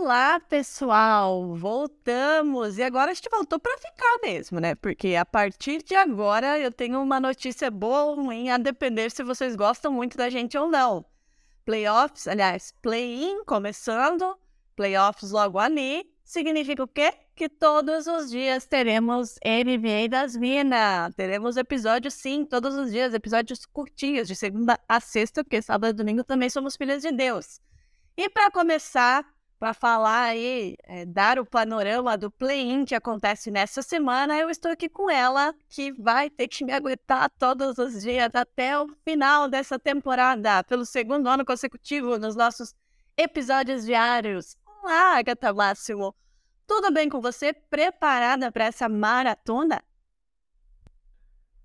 Olá, pessoal! Voltamos! E agora a gente voltou para ficar mesmo, né? Porque a partir de agora eu tenho uma notícia boa ou ruim, a depender se vocês gostam muito da gente ou não. Playoffs, aliás, play-in começando, playoffs logo ali, significa o quê? Que todos os dias teremos NBA das Minas. Teremos episódios, sim, todos os dias, episódios curtinhos, de segunda a sexta, porque sábado e domingo também somos filhos de Deus. E para começar, para falar aí, é, dar o panorama do play-in que acontece nessa semana, eu estou aqui com ela, que vai ter que me aguentar todos os dias até o final dessa temporada, pelo segundo ano consecutivo, nos nossos episódios diários. Olá, Agatha Máximo! Tudo bem com você? Preparada para essa maratona?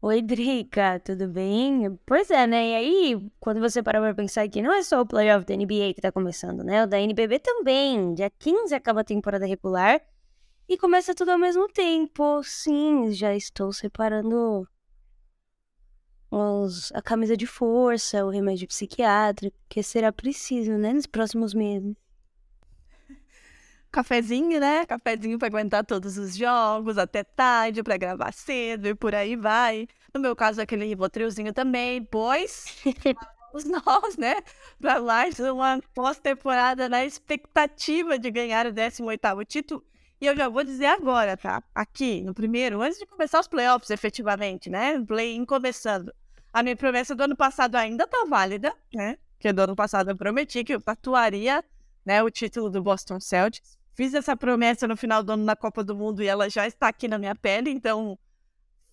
Oi, Drica, tudo bem? Pois é, né? E aí, quando você parar pra pensar que não é só o playoff da NBA que tá começando, né? O da NBB também. Dia 15 acaba a temporada regular e começa tudo ao mesmo tempo. Sim, já estou separando os, a camisa de força, o remédio psiquiátrico, que será preciso, né? Nos próximos meses. Cafezinho, né? Cafezinho para aguentar todos os jogos, até tarde, para gravar cedo e por aí vai. No meu caso, aquele ribotrilzinho também, pois os nós, né? Para mais uma pós-temporada na expectativa de ganhar o 18º título. E eu já vou dizer agora, tá? Aqui, no primeiro, antes de começar os playoffs, efetivamente, né? Play-in começando. A minha promessa do ano passado ainda tá válida, né? Porque do ano passado eu prometi que eu tatuaria né, o título do Boston Celtics. Fiz essa promessa no final do ano na Copa do Mundo e ela já está aqui na minha pele, então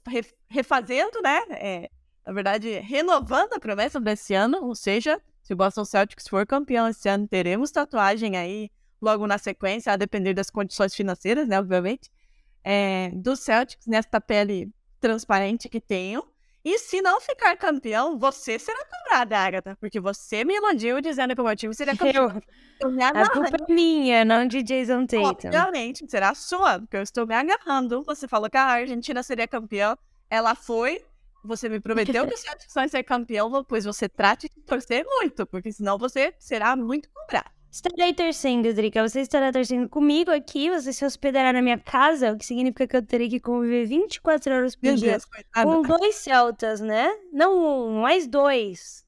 re- refazendo, né? é, na verdade, renovando a promessa desse ano, ou seja, se o Boston Celtics for campeão esse ano, teremos tatuagem aí logo na sequência, a depender das condições financeiras, né? Obviamente, é, do Celtics nesta pele transparente que tenho. E se não ficar campeão, você será cobrada, Agatha, porque você me iludiu dizendo que o meu time seria campeão. Eu, Eu me a culpa é minha, não de Jason Tatum. Obviamente, será sua, porque eu estou me agarrando. Você falou que a Argentina seria campeã, ela foi. Você me prometeu que o Celtics vai ser campeão, pois você trate de torcer muito, porque senão você será muito cobrado. Estarei torcendo, Drica. Você estará torcendo comigo aqui, você se hospedará na minha casa, o que significa que eu terei que conviver 24 horas por Meu dia Deus, com dois celtas, né? Não um, mais dois.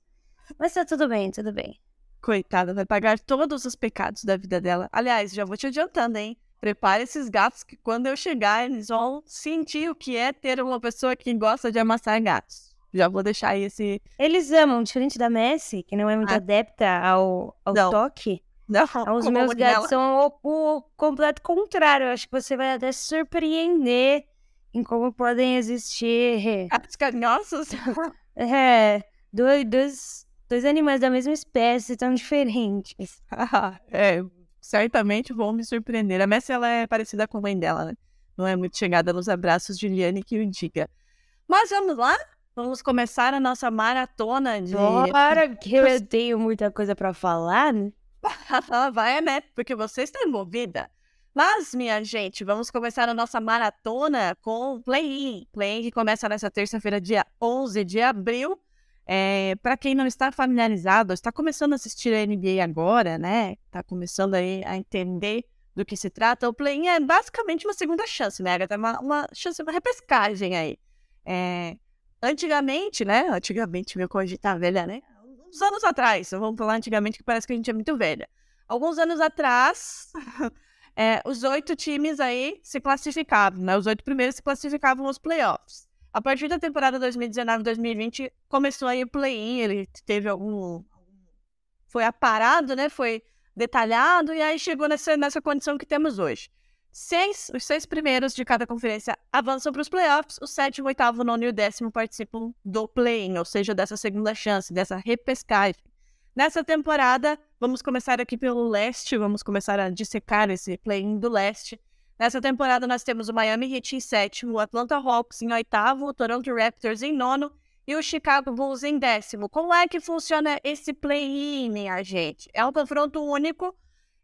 Mas tá tudo bem, tudo bem. Coitada, vai pagar todos os pecados da vida dela. Aliás, já vou te adiantando, hein? Prepare esses gatos que quando eu chegar, eles vão sentir o que é ter uma pessoa que gosta de amassar gatos. Já vou deixar aí esse. Eles amam, diferente da Messi, que não é muito Ah. adepta ao, ao Não. toque. Não, Os meus gatos são o, o completo contrário. Eu acho que você vai até se surpreender em como podem existir Gatos carinhosos. é, dois, dois, dois animais da mesma espécie tão diferentes. Ah, é, certamente vão me surpreender. A Messi, ela é parecida com a mãe dela, né? Não é muito chegada nos abraços de Liane que o diga. Mas vamos lá? Vamos começar a nossa maratona de... Bora, que eu tenho muita coisa pra falar, né? Vai, né? Porque você está envolvida. Mas, minha gente, vamos começar a nossa maratona com o Play-In. Play-In que começa nessa terça-feira, dia 11 de abril. É, para quem não está familiarizado, está começando a assistir a NBA agora, né? Está começando aí a entender do que se trata. O Play-In é basicamente uma segunda chance, né, Agatha? Uma, uma chance, uma repescagem aí. É, antigamente, né? Antigamente, meu como a gente tá velha, né? Uns anos atrás, vamos falar antigamente que parece que a gente é muito velha. Alguns anos atrás, é, os oito times aí se classificavam, né? Os oito primeiros se classificavam aos playoffs. A partir da temporada 2019-2020, começou aí o play-in, ele teve algum... Foi aparado, né? Foi detalhado e aí chegou nessa, nessa condição que temos hoje. Seis, os seis primeiros de cada conferência avançam para os playoffs, o sétimo, oitavo, nono e o décimo participam do play-in, ou seja, dessa segunda chance, dessa repescagem. Nessa temporada, vamos começar aqui pelo leste, vamos começar a dissecar esse play-in do leste. Nessa temporada, nós temos o Miami Heat em sétimo, o Atlanta Hawks em oitavo, o Toronto Raptors em nono e o Chicago Bulls em décimo. Como é que funciona esse play-in, minha gente? É um confronto único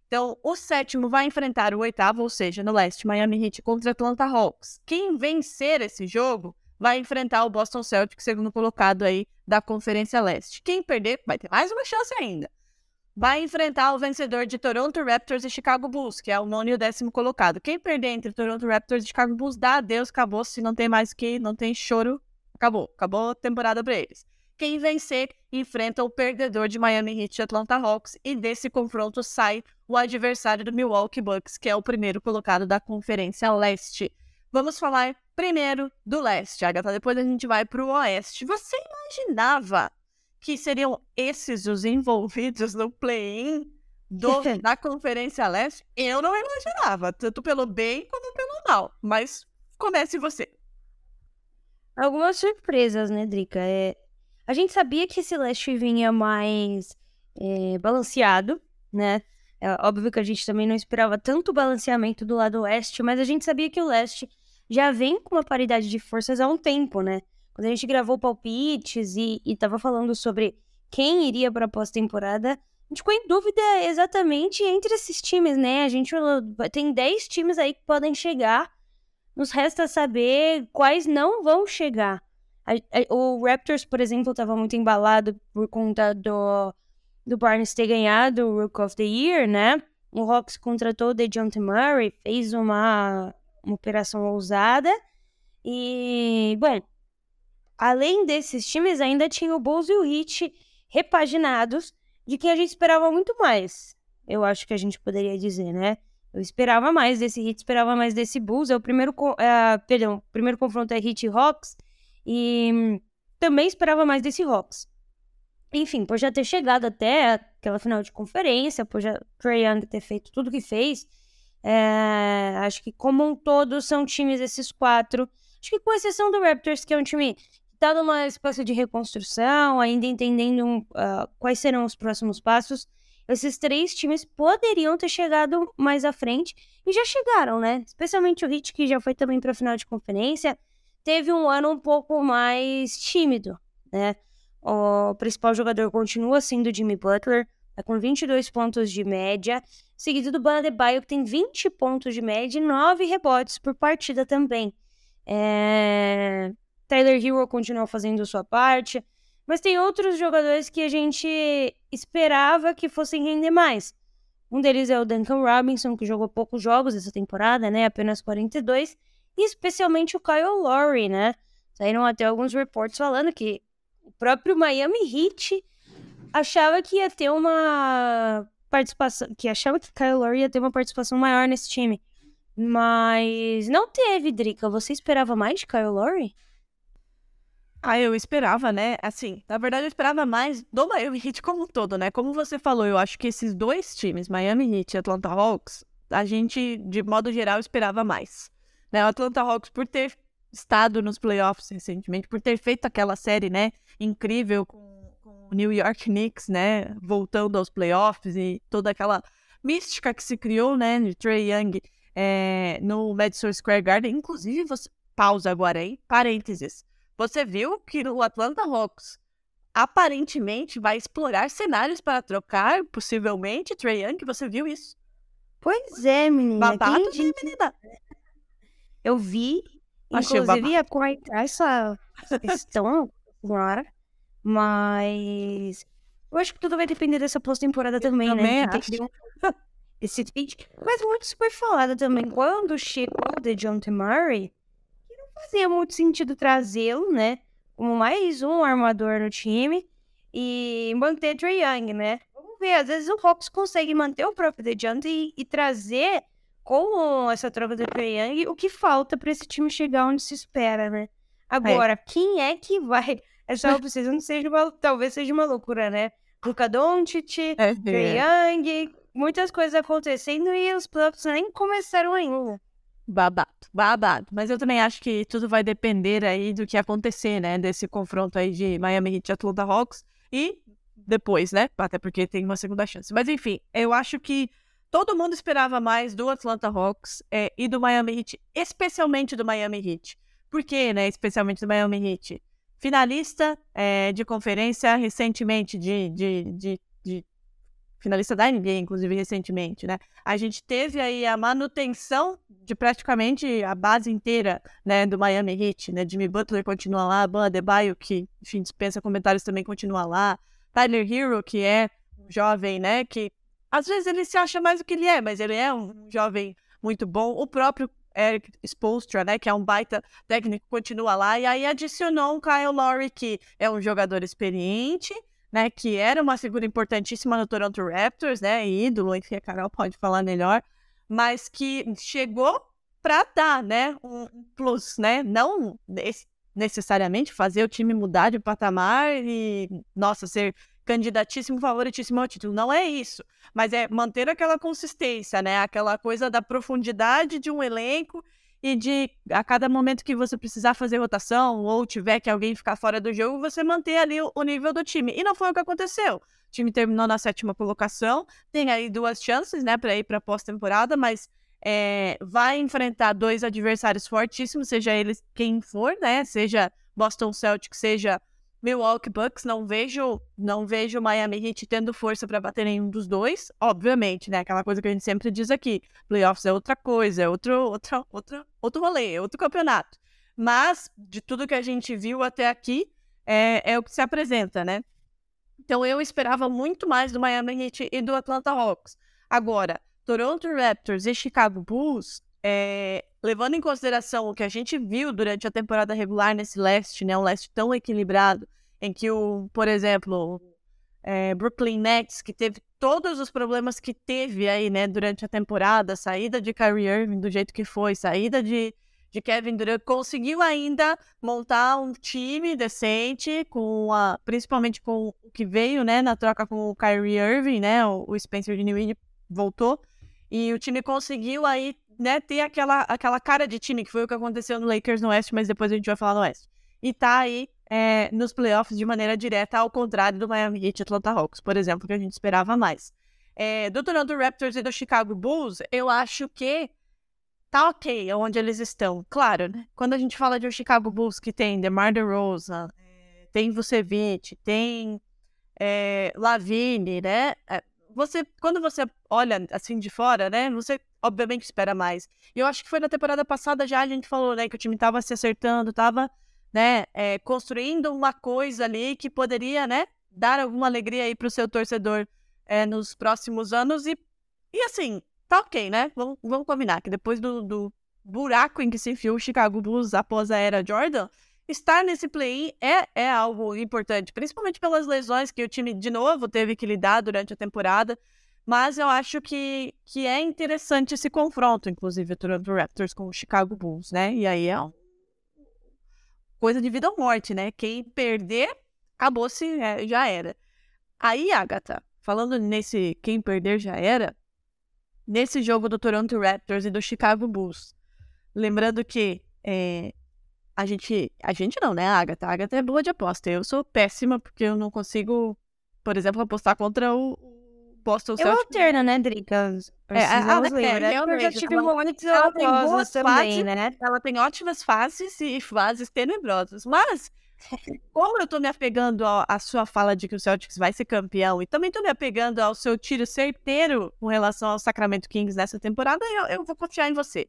então, o sétimo vai enfrentar o oitavo, ou seja, no leste, Miami Heat contra Atlanta Hawks. Quem vencer esse jogo vai enfrentar o Boston Celtics, segundo colocado aí da Conferência Leste. Quem perder vai ter mais uma chance ainda. Vai enfrentar o vencedor de Toronto Raptors e Chicago Bulls, que é o nono e o décimo colocado. Quem perder entre Toronto Raptors e Chicago Bulls, dá adeus, acabou. Se não tem mais que, não tem choro, acabou. Acabou a temporada para eles. Quem vencer enfrenta o perdedor de Miami Heat e Atlanta Hawks e desse confronto sai o adversário do Milwaukee Bucks, que é o primeiro colocado da Conferência Leste. Vamos falar primeiro do leste, Agatha. Depois a gente vai para o oeste. Você imaginava que seriam esses os envolvidos no play-in da Conferência Leste? Eu não imaginava, tanto pelo bem como pelo mal. Mas comece você. Algumas surpresas, né, Drica? É, a gente sabia que esse leste vinha mais é, balanceado, né? É óbvio que a gente também não esperava tanto balanceamento do lado oeste, mas a gente sabia que o leste já vem com uma paridade de forças há um tempo, né? Quando a gente gravou palpites e, e tava falando sobre quem iria para a pós-temporada, a gente ficou em dúvida exatamente entre esses times, né? A gente tem 10 times aí que podem chegar. Nos resta saber quais não vão chegar. A, a, o Raptors, por exemplo, estava muito embalado por conta do, do Barnes ter ganhado o Rook of the Year, né? O Hawks contratou o DeJounte Murray, fez uma, uma operação ousada. E, bom, além desses times, ainda tinha o Bulls e o Heat repaginados, de quem a gente esperava muito mais. Eu acho que a gente poderia dizer, né? Eu esperava mais desse Heat, esperava mais desse Bulls. É o primeiro, uh, perdão, o primeiro confronto é Heat e Hawks. E também esperava mais desse Hawks. Enfim, por já ter chegado até aquela final de conferência, por já Trae Young ter feito tudo que fez, é, acho que como um todo são times esses quatro. Acho que com exceção do Raptors, que é um time que está numa espécie de reconstrução, ainda entendendo uh, quais serão os próximos passos. Esses três times poderiam ter chegado mais à frente e já chegaram, né? Especialmente o Heat, que já foi também para a final de conferência teve um ano um pouco mais tímido, né? O principal jogador continua sendo Jimmy Butler, tá com 22 pontos de média, seguido do Bana Baio, que tem 20 pontos de média e 9 rebotes por partida também. É... Tyler Hero continua fazendo sua parte, mas tem outros jogadores que a gente esperava que fossem render mais. Um deles é o Duncan Robinson, que jogou poucos jogos essa temporada, né? Apenas 42 e especialmente o Kyle Lowry, né? Saíram até alguns reportes falando que o próprio Miami Heat achava que ia ter uma participação, que achava que Kyle Lowry ia ter uma participação maior nesse time. Mas não teve, Drica. Você esperava mais de Kyle Lowry? Ah, eu esperava, né? Assim, na verdade eu esperava mais do Miami Heat como um todo, né? Como você falou, eu acho que esses dois times, Miami Heat e Atlanta Hawks, a gente, de modo geral, esperava mais. Né? O Atlanta Hawks, por ter estado nos playoffs recentemente, por ter feito aquela série, né, incrível com, com o New York Knicks, né, voltando aos playoffs e toda aquela mística que se criou, né, de Trey Young é, no Madison Square Garden. Inclusive, você pausa agora aí, parênteses. Você viu que o Atlanta Hawks aparentemente vai explorar cenários para trocar, possivelmente, Trey Young? Você viu isso? Pois é, menina. Babado, Quem... menina. Eu vi, Achei inclusive ia comentar essa questão agora, mas eu acho que tudo vai depender dessa pós-temporada também, né? Também esse tweet. Mas muito foi falado também quando chegou o DeJounte Murray, que não fazia muito sentido trazê-lo, né? Como mais um armador no time e manter Trey Young, né? Vamos ver, às vezes o Hawks consegue manter o próprio DeJounte e, e trazer com essa troca do Trae Young, o que falta para esse time chegar onde se espera, né? Agora, é. quem é que vai? Essa opção não seja uma, talvez seja uma loucura, né? Luca Doncic, é, Trae Young, muitas coisas acontecendo e os playoffs nem começaram ainda. Babado, babado. Mas eu também acho que tudo vai depender aí do que acontecer, né? Desse confronto aí de Miami Heat e Atlanta Hawks. E depois, né? Até porque tem uma segunda chance. Mas enfim, eu acho que todo mundo esperava mais do Atlanta Hawks é, e do Miami Heat, especialmente do Miami Heat. Por quê, né? Especialmente do Miami Heat. Finalista é, de conferência recentemente de, de, de, de finalista da NBA, inclusive, recentemente, né? A gente teve aí a manutenção de praticamente a base inteira, né, do Miami Heat, né? Jimmy Butler continua lá, Ban Adebayo, que, enfim, dispensa comentários, também continua lá. Tyler Hero, que é um jovem, né, que às vezes ele se acha mais do que ele é, mas ele é um jovem muito bom. O próprio Eric Spolstra, né, que é um baita técnico, continua lá. E aí adicionou um Kyle Lowry, que é um jogador experiente, né, que era uma figura importantíssima no Toronto Raptors, né, ídolo, enfim, a Carol pode falar melhor, mas que chegou para dar, né, um plus, né, não necessariamente fazer o time mudar de patamar e, nossa, ser candidatíssimo, favoritíssimo ao título. Não é isso. Mas é manter aquela consistência, né? Aquela coisa da profundidade de um elenco e de a cada momento que você precisar fazer rotação ou tiver que alguém ficar fora do jogo, você manter ali o, nível do time. E não foi o que aconteceu. O time terminou na sétima colocação, tem aí duas chances, né, para ir para pós-temporada, mas é, vai enfrentar dois adversários fortíssimos, seja eles quem for, né, seja Boston Celtics, seja Milwaukee Bucks, não vejo, não vejo Miami Heat tendo força para bater nenhum dos dois, obviamente, né? Aquela coisa que a gente sempre diz aqui, playoffs é outra coisa, é outro, outra, outro rolê, é outro campeonato. Mas de tudo que a gente viu até aqui é, é o que se apresenta, né? Então eu esperava muito mais do Miami Heat e do Atlanta Hawks. Agora, Toronto Raptors e Chicago Bulls, é, levando em consideração o que a gente viu durante a temporada regular nesse leste, né, um leste tão equilibrado, em que o, por exemplo, é, Brooklyn Nets, que teve todos os problemas que teve aí, né, durante a temporada, saída de Kyrie Irving do jeito que foi, saída de, de Kevin Durant, conseguiu ainda montar um time decente, com a, principalmente com o que veio, né, na troca com o Kyrie Irving, né, o, o Spencer Dinwiddie voltou, e o time conseguiu aí né, ter aquela, aquela cara de time, que foi o que aconteceu no Lakers no Oeste, mas depois a gente vai falar no Oeste. E tá aí é, nos playoffs de maneira direta, ao contrário do Miami Heat e Atlanta Hawks, por exemplo, que a gente esperava mais. É, do Toronto Raptors e do Chicago Bulls, eu acho que tá ok onde eles estão. Claro, né? Quando a gente fala de um Chicago Bulls que tem DeMar DeRozan, é, tem Vucevic, tem é, Lavine, né? É, você, quando você olha assim de fora, né? Você obviamente espera mais. E eu acho que foi na temporada passada já a gente falou, né, que o time tava se acertando, tava, né, é, construindo uma coisa ali que poderia, né, dar alguma alegria aí pro seu torcedor é, nos próximos anos. E, e assim, tá ok, né? Vamos, vamos combinar que depois do, do buraco em que se enfiou o Chicago Bulls após a era Jordan, estar nesse play-in é, é algo importante, principalmente pelas lesões que o time, de novo, teve que lidar durante a temporada. Mas eu acho que, que é interessante esse confronto, inclusive, o Toronto Raptors com o Chicago Bulls, né? E aí é uma coisa de vida ou morte, né? Quem perder, acabou-se, é, já era. Aí, Agatha, falando nesse quem perder já era, nesse jogo do Toronto Raptors e do Chicago Bulls, lembrando que é, a gente, a gente não, né, Agatha? A Agatha é boa de aposta. Eu sou péssima porque eu não consigo, por exemplo, apostar contra o Eu alterno, né, Drica? É, a, a, é, né? Eu já tive momentos ela tem boas fases, né? Ela tem ótimas fases e fases tenebrosas. Mas, como eu tô me apegando à sua fala de que o Celtics vai ser campeão e também tô me apegando ao seu tiro certeiro com relação ao Sacramento Kings nessa temporada, eu, eu vou confiar em você.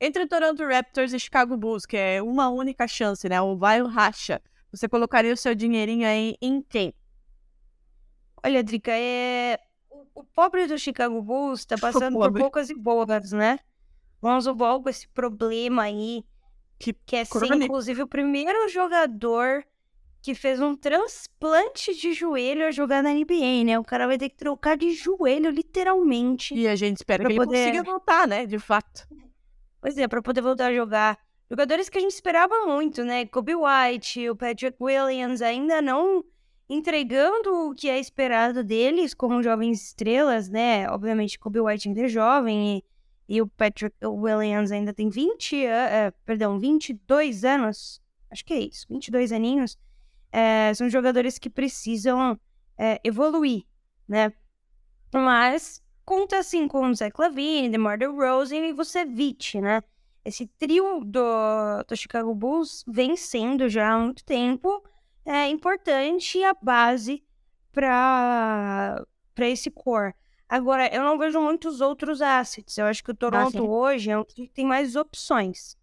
Entre Toronto Raptors e Chicago Bulls, que é uma única chance, né? O vai o racha. Você colocaria o seu dinheirinho aí em quem? Olha, Drica, é o pobre do Chicago Bulls tá passando por poucas e boas, né? Lonzo Ball com esse problema aí, que, que é ser, inclusive, o primeiro jogador que fez um transplante de joelho a jogar na NBA, né? O cara vai ter que trocar de joelho, literalmente. E a gente espera que poder... ele consiga voltar, né? De fato. Pois é, pra poder voltar a jogar. Jogadores que a gente esperava muito, né? Kobe White, o Patrick Williams ainda não entregando o que é esperado deles como jovens estrelas, né? Obviamente, Kobe White ainda é jovem e, e o Patrick Williams ainda tem 20, uh, perdão, 22 anos. Acho que é isso, 22 aninhos. É, são jogadores que precisam é, evoluir, né? Mas conta assim com o Zach Lavine, DeMar DeRozan e Vucevic, né? Esse trio do, do Chicago Bulls vem sendo já há muito tempo é importante a base para esse core. Agora, eu não vejo muitos outros assets. Eu acho que o Toronto ah, hoje é um que tem mais opções.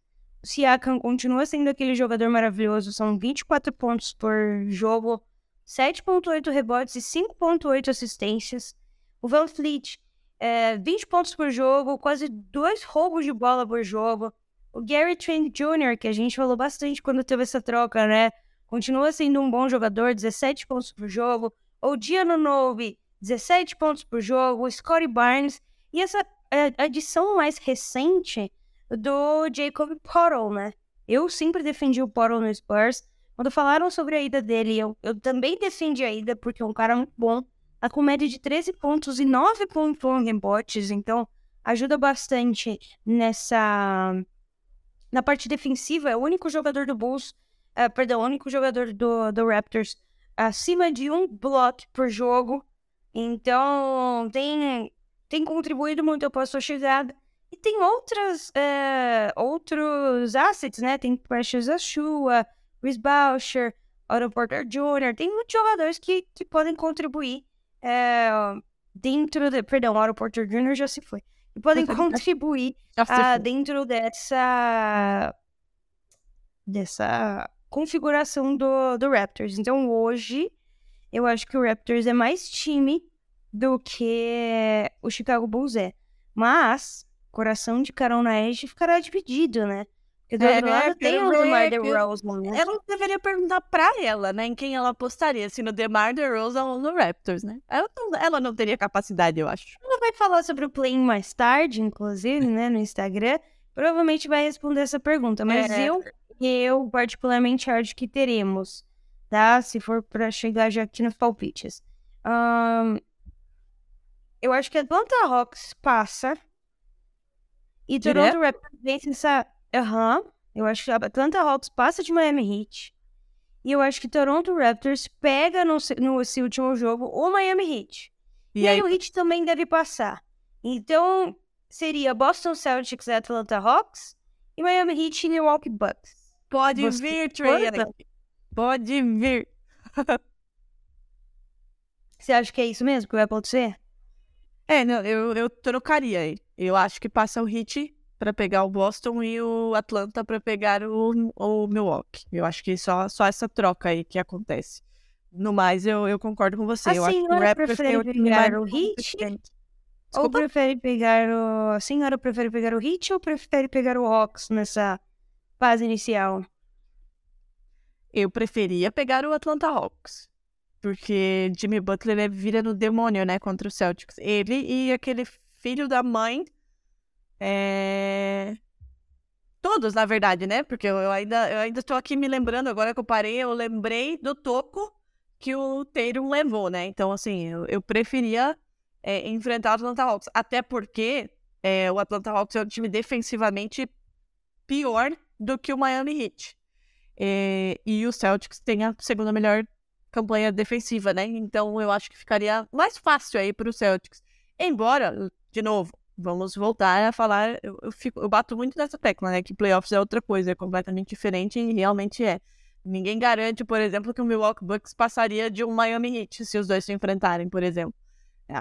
O Siakam continua sendo aquele jogador maravilhoso. São 24 pontos por jogo, 7.8 rebotes e 5.8 assistências. O Van Fleet, é, 20 pontos por jogo, quase dois roubos de bola por jogo. O Gary Trent Jr., que a gente falou bastante quando teve essa troca, né? Continua sendo um bom jogador, 17 pontos por jogo. O Diano Novi, 17 pontos por jogo. Scottie Barnes. E essa é, adição mais recente do Jacob Portal, né? Eu sempre defendi o Portal no Spurs. Quando falaram sobre a ida dele, eu, eu também defendi a ida, porque é um cara muito bom. Tá com média de 13 pontos e 9.1 rebotes, então ajuda bastante nessa... Na parte defensiva, é o único jogador do Bulls uh, perdão, o único jogador do, do Raptors acima de um bloco por jogo. Então, tem, tem contribuído muito para a sua chegada. E tem outras, uh, outros assets, né? Tem Precious Achua, Chris Boucher, Otto Porter Jr. Tem muitos jogadores que, que podem contribuir uh, dentro de... Perdão, Otto Porter Jr. já se foi. Que podem contribuir uh, dentro dessa... Dessa configuração do, do Raptors. Então hoje eu acho que o Raptors é mais time do que o Chicago Bulls é. Mas coração de Carol Nash ficará dividido, né? Porque do é, outro lado tem o DeMar DeRozan. Né? Ela deveria perguntar pra ela, né? Em quem ela apostaria, se no DeMar DeRozan ou no Raptors, né? Ela não, ela não teria capacidade, eu acho. Ela vai falar sobre o play mais tarde, inclusive, né? No Instagram. Provavelmente vai responder essa pergunta. Mas é. eu eu particularmente acho que teremos, tá? Se for para chegar já aqui nos palpites. Um, eu acho que Atlanta Hawks passa. E Toronto Raptors vence essa. Aham. Uhum. Eu acho que Atlanta Hawks passa de Miami Heat. E eu acho que Toronto Raptors pega no, no esse último jogo o Miami Heat. E, e aí... aí o Heat também deve passar. Então, seria Boston Celtics e Atlanta Hawks e Miami Heat e Milwaukee Bucks. Pode Você vir, Trey. Pode vir. Você acha que é isso mesmo que vai acontecer? É, não, eu, eu trocaria aí. Eu acho que passa o Heat para pegar o Boston e o Atlanta para pegar o, o Milwaukee. Eu acho que só, só essa troca aí que acontece. No mais, eu, eu concordo com você. A senhora prefere pegar o Heat? Ou prefere pegar o... A senhora prefere pegar o Heat ou prefere pegar o Hawks nessa fase inicial? Eu preferia pegar o Atlanta Hawks. Porque Jimmy Butler é vira no demônio, né? Contra o Celtics. Ele e aquele filho da mãe. É... Todos, na verdade, né? Porque eu ainda, eu ainda tô aqui me lembrando, agora que eu parei, eu lembrei do toco que o Tatum levou, né? Então, assim, eu, eu preferia é, enfrentar o Atlanta Hawks. Até porque é, o Atlanta Hawks é um time defensivamente pior do que o Miami Heat. É, e o Celtics tem a segunda melhor campanha defensiva, né? Então eu acho que ficaria mais fácil aí para o Celtics. Embora, de novo, vamos voltar a falar, eu, eu, fico, eu bato muito nessa tecla, né? Que playoffs é outra coisa, é completamente diferente e realmente é. Ninguém garante, por exemplo, que o Milwaukee Bucks passaria de um Miami Heat se os dois se enfrentarem, por exemplo.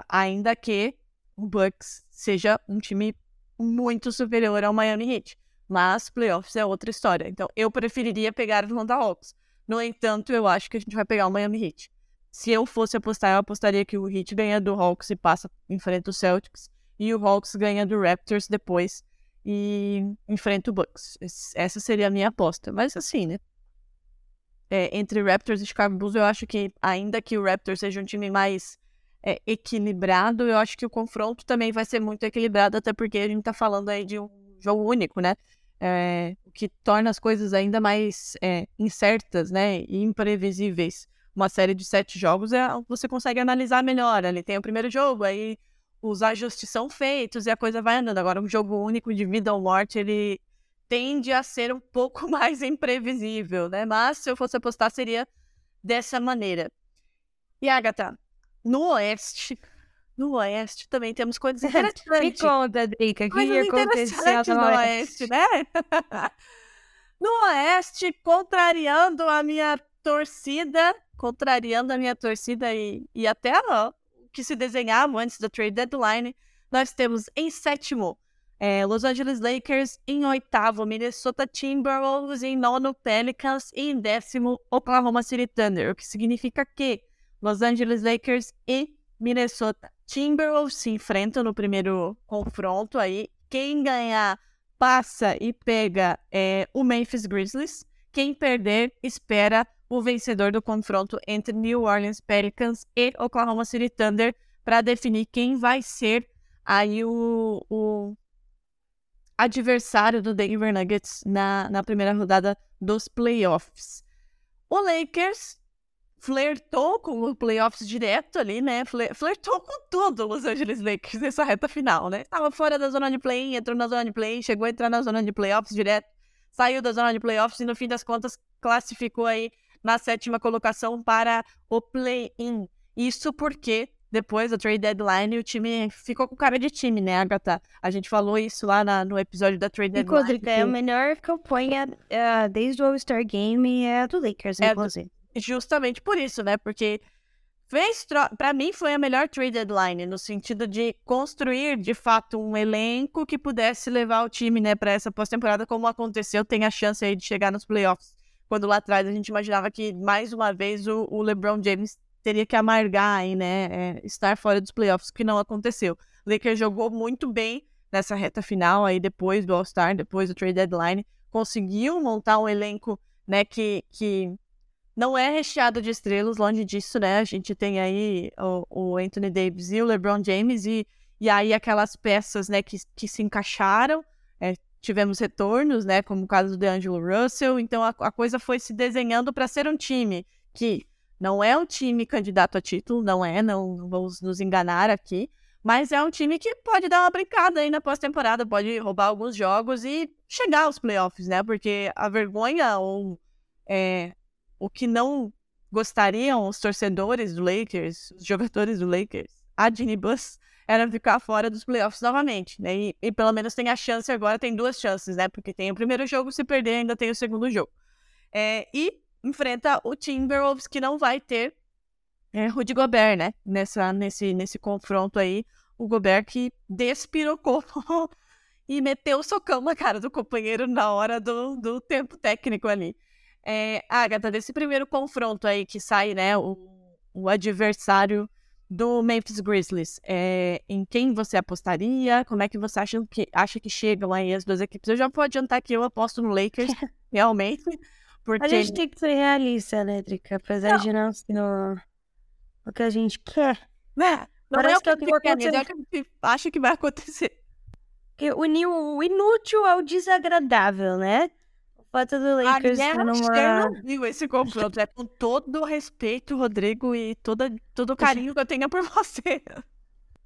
Ainda que o Bucks seja um time muito superior ao Miami Heat. Mas playoffs é outra história. Então, eu preferiria pegar Atlanta Hawks. No entanto, eu acho que a gente vai pegar o Miami Heat. Se eu fosse apostar, eu apostaria que o Heat ganha do Hawks e passa, enfrenta o Celtics. E o Hawks ganha do Raptors depois e enfrenta o Bucks. Essa seria a minha aposta. Mas assim, né? É, entre Raptors e Chicago Bulls, eu acho que, ainda que o Raptors seja um time mais é, equilibrado, eu acho que o confronto também vai ser muito equilibrado, até porque a gente tá falando aí de um jogo único, né? É, o que torna as coisas ainda mais é, incertas, né, e imprevisíveis. uma série de sete jogos, é, você consegue analisar melhor. Ele tem o primeiro jogo, aí os ajustes são feitos e a coisa vai andando. Agora, um jogo único de vida ou morte, ele tende a ser um pouco mais imprevisível, né? Mas se eu fosse apostar, seria dessa maneira. E Agatha, no Oeste, no Oeste também temos coisas interessantes. Me conta, Drica, o que aconteceu no Oeste, né? no Oeste, contrariando a minha torcida, contrariando a minha torcida e, e até o que se desenhava antes da trade deadline, nós temos em sétimo é, Los Angeles Lakers, em oitavo Minnesota Timberwolves, em nono Pelicans e em décimo Oklahoma City Thunder, o que significa que Los Angeles Lakers e Minnesota Timberwolves se enfrentam no primeiro confronto aí. Quem ganhar passa e pega é, o Memphis Grizzlies. Quem perder espera o vencedor do confronto entre New Orleans Pelicans e Oklahoma City Thunder para definir quem vai ser aí o, o, adversário do Denver Nuggets na, na primeira rodada dos playoffs. O Lakers flertou com o playoffs direto ali, né? Flertou com tudo Los Angeles Lakers nessa reta final, né? Tava fora da zona de play, entrou na zona de play, chegou a entrar na zona de playoffs direto, saiu da zona de playoffs e no fim das contas classificou aí na sétima colocação para o play-in. Isso porque depois da trade deadline o time ficou com cara de time, né, Agatha? A gente falou isso lá na, no episódio da trade deadline. Rodrigo, é a melhor campanha uh, desde o All-Star Game é a do Lakers, é inclusive. Do justamente por isso, né? Porque fez para mim foi a melhor trade deadline no sentido de construir de fato um elenco que pudesse levar o time, né, para essa pós-temporada como aconteceu, tem a chance aí de chegar nos playoffs. Quando lá atrás a gente imaginava que mais uma vez o, o LeBron James teria que amargar aí, né, é, estar fora dos playoffs, que não aconteceu. O Lakers jogou muito bem nessa reta final aí depois do All-Star, depois do trade deadline, conseguiu montar um elenco, né, que, que não é recheado de estrelas, longe disso, né? A gente tem aí o, o Anthony Davis e o LeBron James, e, e aí aquelas peças, né, que, que se encaixaram. É, tivemos retornos, né, como o caso do DeAngelo Russell. Então a, a coisa foi se desenhando para ser um time que não é um time candidato a título, não é, não, vamos nos enganar aqui. Mas é um time que pode dar uma brincada aí na pós-temporada, pode roubar alguns jogos e chegar aos playoffs, né? Porque a vergonha ou é, o que não gostariam os torcedores do Lakers, os jogadores do Lakers, a Ginny Bus, era ficar fora dos playoffs novamente, né? E, e, pelo menos tem a chance agora, tem duas chances, né? Porque tem o primeiro jogo, se perder, ainda tem o segundo jogo. É, e enfrenta o Timberwolves, que não vai ter é, Rudy Gobert, né? Nessa, nesse, nesse confronto aí, o Gobert que despirocou e meteu o socão na cara do companheiro na hora do, do tempo técnico ali. É, Agatha, desse primeiro confronto aí que sai, né, o, o adversário do Memphis Grizzlies, é, em quem você apostaria? Como é que você acha que, acha que chegam aí as duas equipes? Eu já vou adiantar que eu aposto no Lakers, realmente. Porque... A gente tem que ser realista, né, Drica? Apesar não. de não ser o que a gente quer. É, não Parece é o que, que, que, quer, é o que acha que vai acontecer. Porque o, o inútil é o desagradável, né? Fato do Lakers estar numa... não viu esse confronto. É com todo o respeito, Rodrigo, e toda, todo o carinho que eu tenho por você.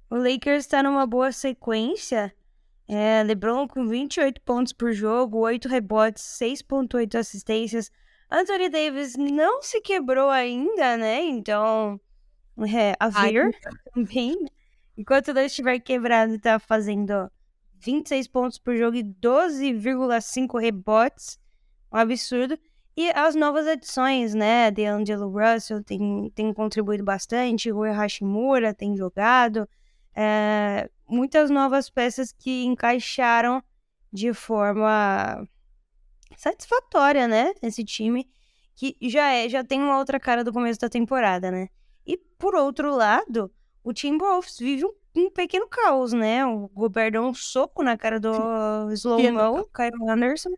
O Lakers está numa boa sequência. É, LeBron com 28 pontos por jogo, 8 rebotes, 6.8 assistências. Anthony Davis não se quebrou ainda, né? Então, é, a ver também. Enquanto ele estiver quebrado, tá fazendo 26 pontos por jogo e 12,5 rebotes um absurdo. E as novas adições, né? De Angelo Russell tem, tem contribuído bastante, Rui Hashimura tem jogado. É, muitas novas peças que encaixaram de forma satisfatória, né? Esse time que já é, já tem uma outra cara do começo da temporada, né? E por outro lado, o Timberwolves vive um, um pequeno caos, né? O Gobert deu um soco na cara do Slow-Mo, Kyle Anderson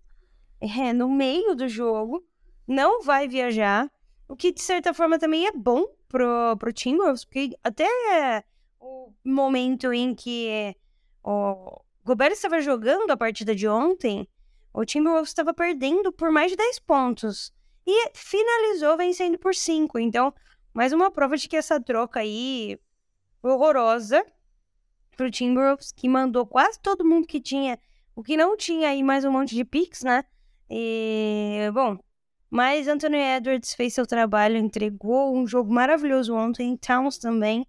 é, no meio do jogo, não vai viajar, o que de certa forma também é bom pro, pro Timberwolves, porque até o momento em que o Gobert estava jogando a partida de ontem, o Timberwolves estava perdendo por mais de 10 pontos. e finalizou vencendo por 5. Então, mais uma prova de que essa troca aí horrorosa pro Timberwolves, que mandou quase todo mundo que tinha, o que não tinha aí mais um monte de picks, né? E, bom, mas Anthony Edwards fez seu trabalho, entregou um jogo maravilhoso ontem, Towns também,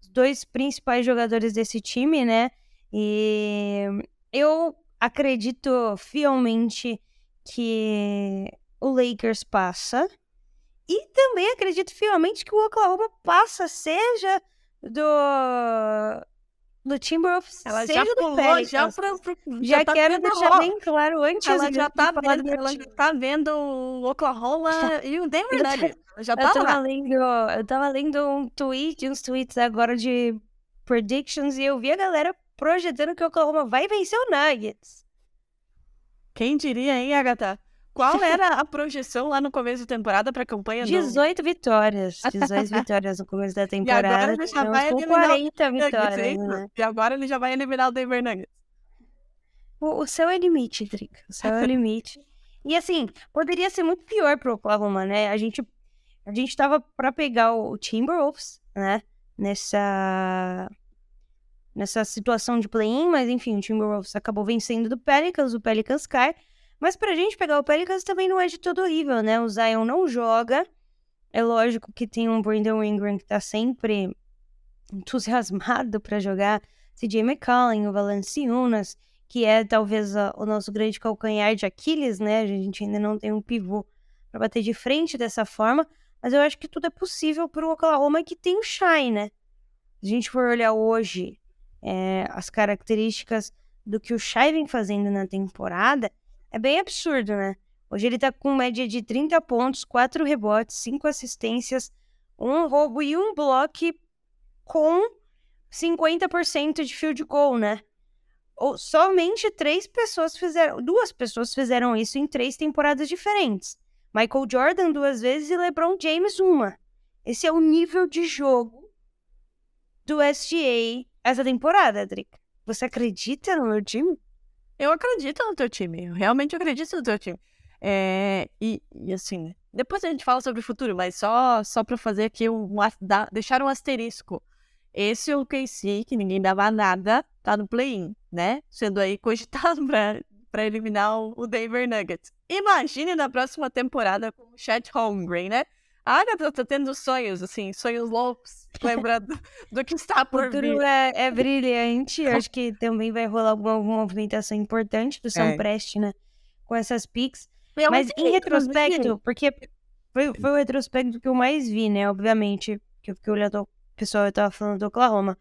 os dois principais jogadores desse time, né? E eu acredito fielmente que o Lakers passa. E também acredito fielmente que o Oklahoma passa, seja do do Timberwolves, Ela já do pulou, Pelicans. já, pra, pra, já, tá quero vendo deixar o- bem claro antes Ela já tá vendo, ela já tá vendo o Oklahoma e o Denver Eu Nuggets. Ela já Eu tá tava lá. lendo, eu tava lendo um tweet, uns tweets agora de predictions e eu vi a galera projetando que o Oklahoma vai vencer o Nuggets. Quem diria, hein, Agatha? Qual era a projeção lá no começo da temporada pra campanha do 18 vitórias. 18 vitórias no começo da agora temporada. ele já Estamos vai com eliminar o 40 Nuggets, vitórias, né? E agora ele já vai eliminar o Denver Nuggets. O, o céu é limite, Drica. O céu é limite. E assim, poderia ser muito pior pro Oklahoma, né? A gente, a gente tava pra pegar o Timberwolves, né? Nessa, nessa situação de play-in, mas enfim, o Timberwolves acabou vencendo do Pelicans, o Pelicans cai. Mas pra gente pegar o Pelicans também não é de todo horrível, né? O Zion não joga. É lógico que tem um Brandon Ingram que tá sempre entusiasmado pra jogar. CJ McCollum, o Valanciunas, que é talvez a- o nosso grande calcanhar de Aquiles, né? A gente ainda não tem um pivô para bater de frente dessa forma, mas eu acho que tudo é possível para o Oklahoma que tem o Shai, né? Se a gente for olhar hoje é, as características do que o Shai vem fazendo na temporada, é bem absurdo, né? Hoje ele tá com média de 30 pontos, 4 rebotes, 5 assistências, um roubo e um bloco com 50% de field goal, né? Ou somente três pessoas fizeram, duas pessoas fizeram isso em três temporadas diferentes. Michael Jordan duas vezes e LeBron James uma. Esse é o nível de jogo do SGA essa temporada, Drick. Você acredita no meu time? Eu acredito no teu time. Eu realmente acredito no teu time. É, e, e assim, depois a gente fala sobre o futuro, mas só, só pra fazer aqui um, dar- deixar um asterisco. Esse OKC, que ninguém dava nada, tá no play-in, né? Sendo aí cogitado pra, pra eliminar o, o Denver Nuggets. Imagine na próxima temporada com o Chet Holmgren, né? A Agatha tá tendo sonhos, assim, sonhos loucos, lembrando do que está O por futuro vir. é, é brilhante. Eu acho que também vai rolar alguma, alguma movimentação importante do São É. Preste, né? Com essas picks. Eu Mas em retrospecto, porque foi, foi o retrospecto que eu mais vi, né? Obviamente, que eu fiquei olhando o pessoal eu tava falando do Oklahoma.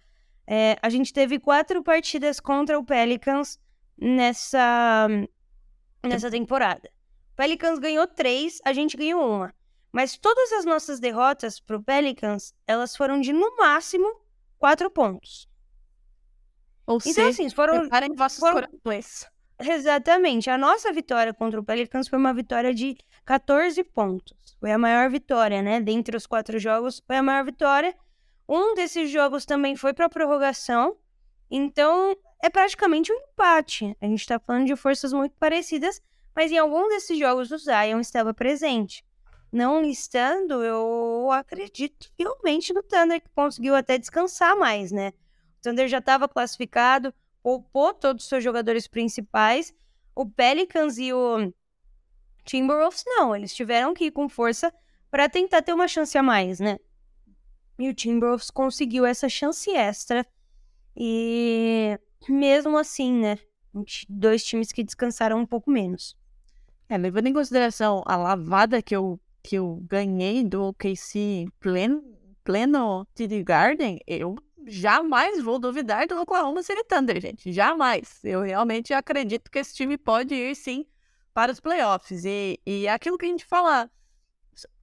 É, a gente teve quatro partidas contra o Pelicans nessa, nessa temporada. O Pelicans ganhou três, a gente ganhou uma. Mas todas as nossas derrotas pro Pelicans, elas foram de, no máximo, quatro pontos. Ou Então, seja, assim, foram preparem vossos foram- corações. Exatamente. A nossa vitória contra o Pelicans foi uma vitória de 14 pontos. Foi a maior vitória, né? Dentre os quatro jogos, foi a maior vitória. Um desses jogos também foi para prorrogação. Então, é praticamente um empate. A gente tá falando de forças muito parecidas, mas em algum desses jogos o Zion estava presente. Não estando, eu acredito fielmente no Thunder, que conseguiu até descansar mais, né? O Thunder já estava classificado, poupou todos os seus jogadores principais. O Pelicans e o Timberwolves não, eles tiveram que ir com força para tentar ter uma chance a mais, né? E o Timberwolves conseguiu essa chance extra. E mesmo assim, né? Dois times que descansaram um pouco menos. É, levando em consideração a lavada que eu, que eu ganhei do OKC pleno, pleno TD Garden, eu jamais vou duvidar do Oklahoma City Thunder, gente. Jamais. Eu realmente acredito que esse time pode ir, sim, para os playoffs. E, e aquilo que a gente fala...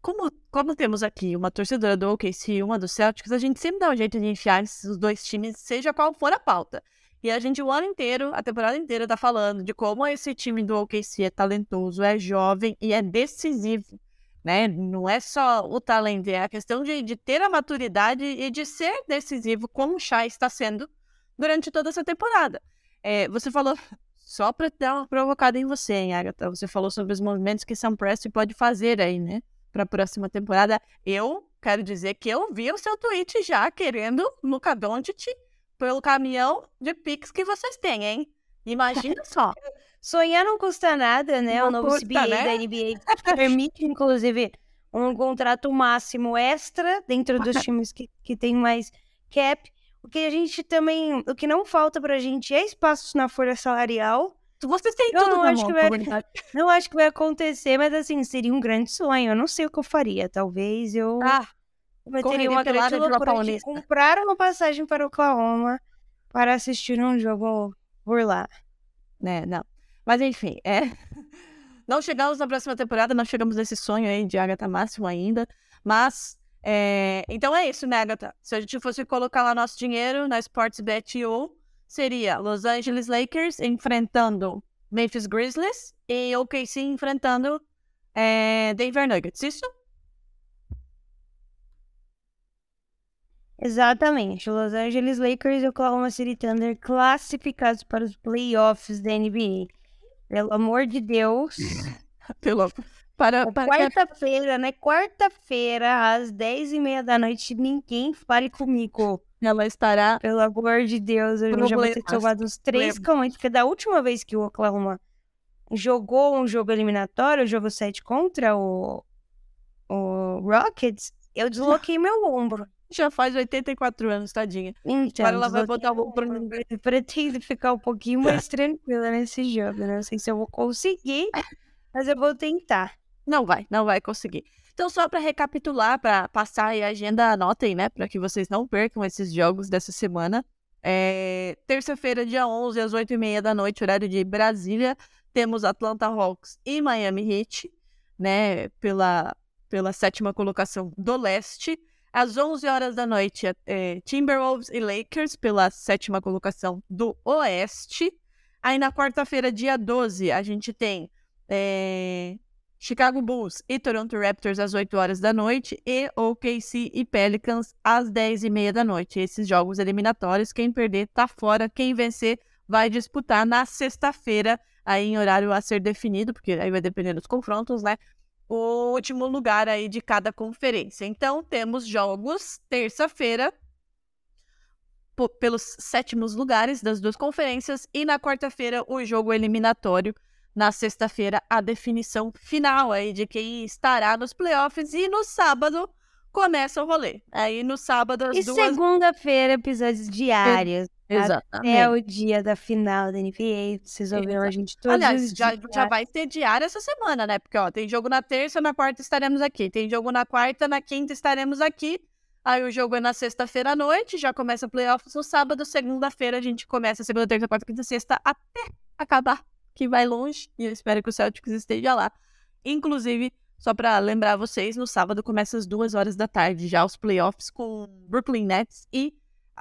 Como, como temos aqui uma torcedora do OKC e uma do Celtics, a gente sempre dá um jeito de enfiar esses dois times, seja qual for a pauta. E a gente o ano inteiro, a temporada inteira, tá falando de como esse time do OKC é talentoso, é jovem e é decisivo, né? Não é só o talento, é a questão de, de ter a maturidade e de ser decisivo, como o Shai está sendo durante toda essa temporada. É, você falou só pra dar uma provocada em você, hein, Agatha? Você falou sobre os movimentos que Sam Presti pode fazer aí, né? Pra próxima temporada. Eu quero dizer que eu vi o seu tweet já querendo Luca Doncic pelo caminhão de Pix que vocês têm, hein? Imagina só. Sonhar não custa nada, né? Não o novo custa, CBA né? da NBA permite, inclusive, um contrato máximo extra dentro dos times que, que tem mais cap. O que a gente também. O que não falta pra gente é espaços na folha salarial. Vocês têm Eu tudo não acho mão, que vai-. Não acho que vai acontecer, mas assim, seria um grande sonho. Eu não sei o que eu faria. Talvez eu Ah, correria uma grande loucura de comprar uma passagem para Oklahoma para assistir um jogo por lá. né, não. Mas enfim, é. Não chegamos na próxima temporada, não chegamos nesse sonho aí de Agatha Máximo ainda. Mas. é, Então é isso, né, Agatha? Se a gente fosse colocar lá nosso dinheiro na Sportsbet.io, seria Los Angeles Lakers enfrentando Memphis Grizzlies e OKC enfrentando é, Denver Nuggets. Isso? Exatamente. Los Angeles Lakers e Oklahoma City Thunder classificados para os playoffs da NBA. Pelo amor de Deus. Pelo... Para, para... Quarta-feira, né? Quarta-feira, às 10h30 da noite, ninguém fale comigo. Ela estará. Pelo amor de Deus, eu já vou ter Problemas. tomado uns três Problemas. calmantes, porque da última vez que o Oklahoma jogou um jogo eliminatório, o jogo 7 contra o, o Rockets, eu desloquei meu ombro. Já faz 84 anos, tadinha. Então, Agora ela vai botar o meu ombro no ombro. Eu Pretendo ficar um pouquinho mais tranquila nesse jogo, né? Não sei se eu vou conseguir, mas eu vou tentar. Não vai, não vai conseguir. Então, só para recapitular, para passar aí a agenda, anotem, né? Para que vocês não percam esses jogos dessa semana. É, Terça-feira, dia 11, às 8h30 da noite, horário de Brasília, temos Atlanta Hawks e Miami Heat, né? Pela, pela sétima colocação do leste. Às 11 horas da noite, é, Timberwolves e Lakers, pela sétima colocação do oeste. Aí na quarta-feira, dia 12, a gente tem é, Chicago Bulls e Toronto Raptors às 8 horas da noite e OKC e Pelicans às 10 e meia da noite. Esses jogos eliminatórios, quem perder tá fora, quem vencer vai disputar na sexta-feira, aí em horário a ser definido, porque aí vai depender dos confrontos, né? O último lugar aí de cada conferência. Então temos jogos terça-feira pelos sétimos lugares das duas conferências e na quarta-feira o jogo eliminatório na sexta-feira a definição final aí de quem estará nos playoffs e no sábado começa o rolê. Aí no sábado as E duas segunda-feira, episódios diários. Até Exatamente. o dia da final da NBA. Vocês ouviram a gente todos Aliás, já, já vai ter diário essa semana, né? Porque, ó, tem jogo na terça, na quarta estaremos aqui. Tem jogo na quarta, na quinta estaremos aqui. Aí o jogo é na sexta-feira à noite, já começa playoffs no sábado. Segunda-feira a gente começa segunda, terça, quarta, quinta, sexta, até acabar, que vai longe. E eu espero que o Celtics esteja lá. Inclusive, só pra lembrar vocês, no sábado começa às duas horas da tarde já os playoffs com Brooklyn Nets e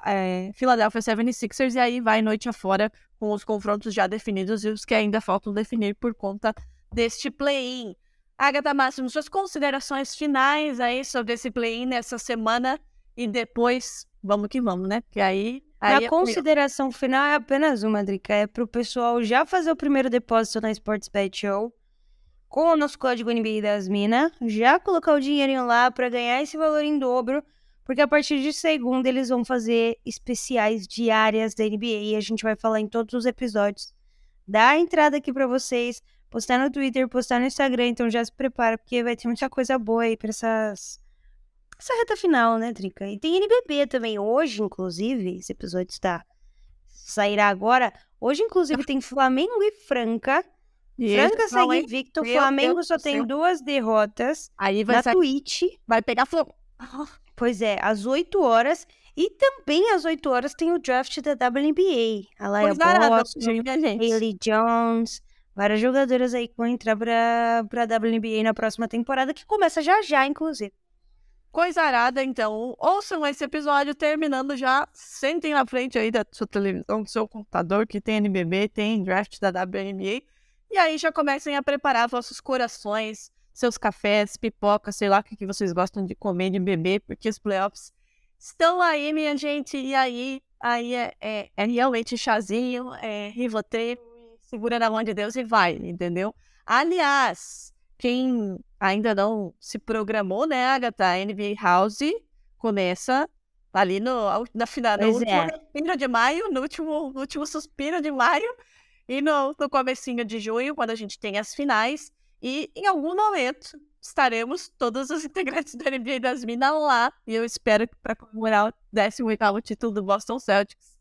é, Philadelphia 76ers. E aí vai noite afora com os confrontos já definidos e os que ainda faltam definir por conta deste play-in. Agatha Máximo, suas considerações finais aí sobre esse play-in nessa semana e depois vamos que vamos, né? Porque aí. A é consideração final é apenas uma, Drica. É pro pessoal já fazer o primeiro depósito na Sportsbet Show com o nosso código NBA das Minas, já colocar o dinheirinho lá para ganhar esse valor em dobro, porque a partir de segunda eles vão fazer especiais diárias da NBA e a gente vai falar em todos os episódios. Dá a entrada aqui para vocês, postar no Twitter, postar no Instagram, então já se prepara, porque vai ter muita coisa boa aí pra essas... essa reta final, né, Drica? E tem NBB também, hoje, inclusive, esse episódio está... sairá agora. Hoje, inclusive, tem Flamengo e Franca. E Franca segue invicto, Flamengo Deus só tem duas derrotas Aí vai, na sair- Twitch. vai pegar Flamengo. Pois é, às 8 horas. E também às 8 horas tem o draft da WNBA. A Laia Boston. Hayley Jones, várias jogadoras aí que vão entrar pra, pra WNBA na próxima temporada, que começa já já, inclusive. Coisa arada, então. Ouçam esse episódio terminando já. Sentem na frente aí da sua televisão, do seu computador, que tem NBB, tem draft da WNBA. E aí já comecem a preparar vossos corações, seus cafés, pipoca, sei lá o que que vocês gostam de comer, de beber, porque os playoffs estão aí, minha gente. E aí, aí é, é, é realmente chazinho, é Rivotril, segura na mão de Deus e vai, entendeu? Aliás, quem ainda não se programou, né, Agatha? A NBA House começa ali no, na final, no último é. respiro de maio, no último, no último suspiro de maio e no, no comecinho de junho, quando a gente tem as finais. E em algum momento estaremos todos os integrantes do NBA das Minas lá. E eu espero que para comemorar o 18º título do Boston Celtics.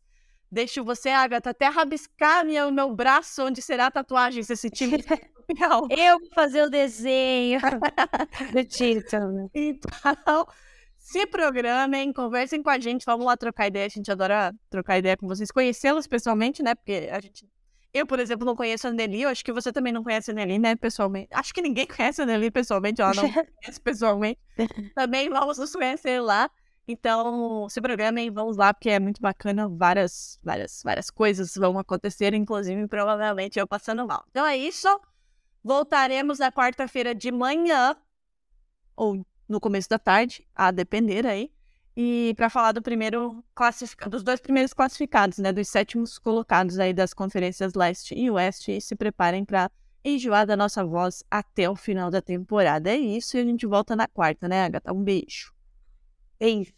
Deixo você, Agatha, até rabiscar minha, o meu braço onde será a tatuagem desse time campeão. Eu vou fazer o desenho do título. Então, se programem, conversem com a gente, vamos lá trocar ideia. A gente adora trocar ideia com vocês, conhecê-los pessoalmente, né? Porque a gente. Eu, por exemplo, não conheço a Nelly, eu acho que você também não conhece a Nelly, né, pessoalmente. Acho que ninguém conhece a Nelly pessoalmente, ela não conhece pessoalmente. Também vamos nos conhecer lá. Então, se programem, vamos lá, porque é muito bacana. Várias, várias, várias coisas vão acontecer, inclusive, provavelmente, eu passando mal. Então é isso. Voltaremos na quarta-feira de manhã, ou no começo da tarde, a depender aí. E para falar do primeiro dos dois primeiros classificados, né, dos sétimos colocados aí das conferências leste e oeste, e se preparem para enjoar da nossa voz até o final da temporada. É isso, e a gente volta na quarta, né, Agatha? Um beijo. Beijo.